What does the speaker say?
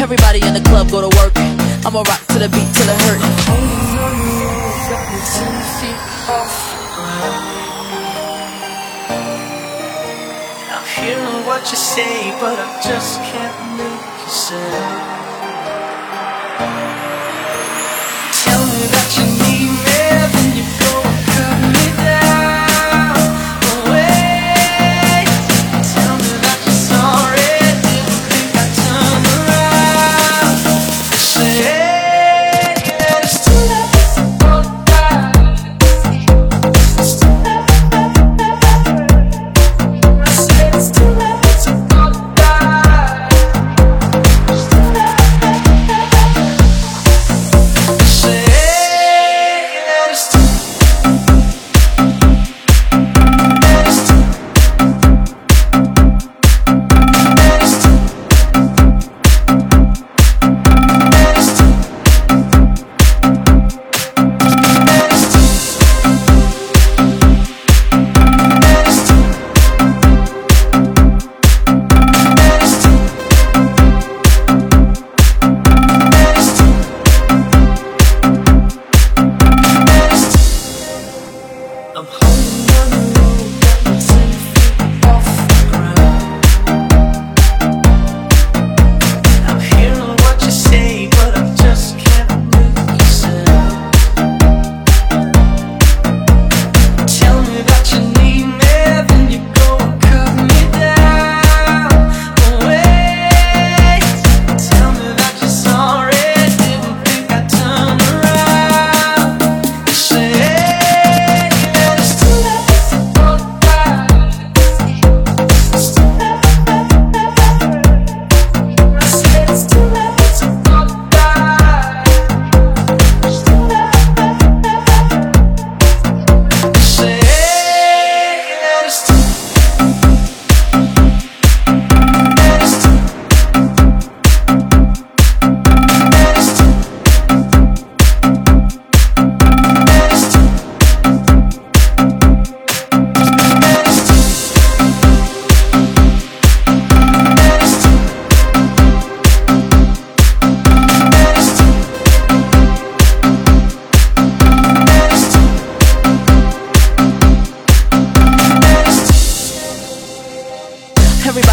Everybody in the club go to work. I'ma rock to the beat hurt. On the ground. I'm hearing what you say, but I just can't make a sound.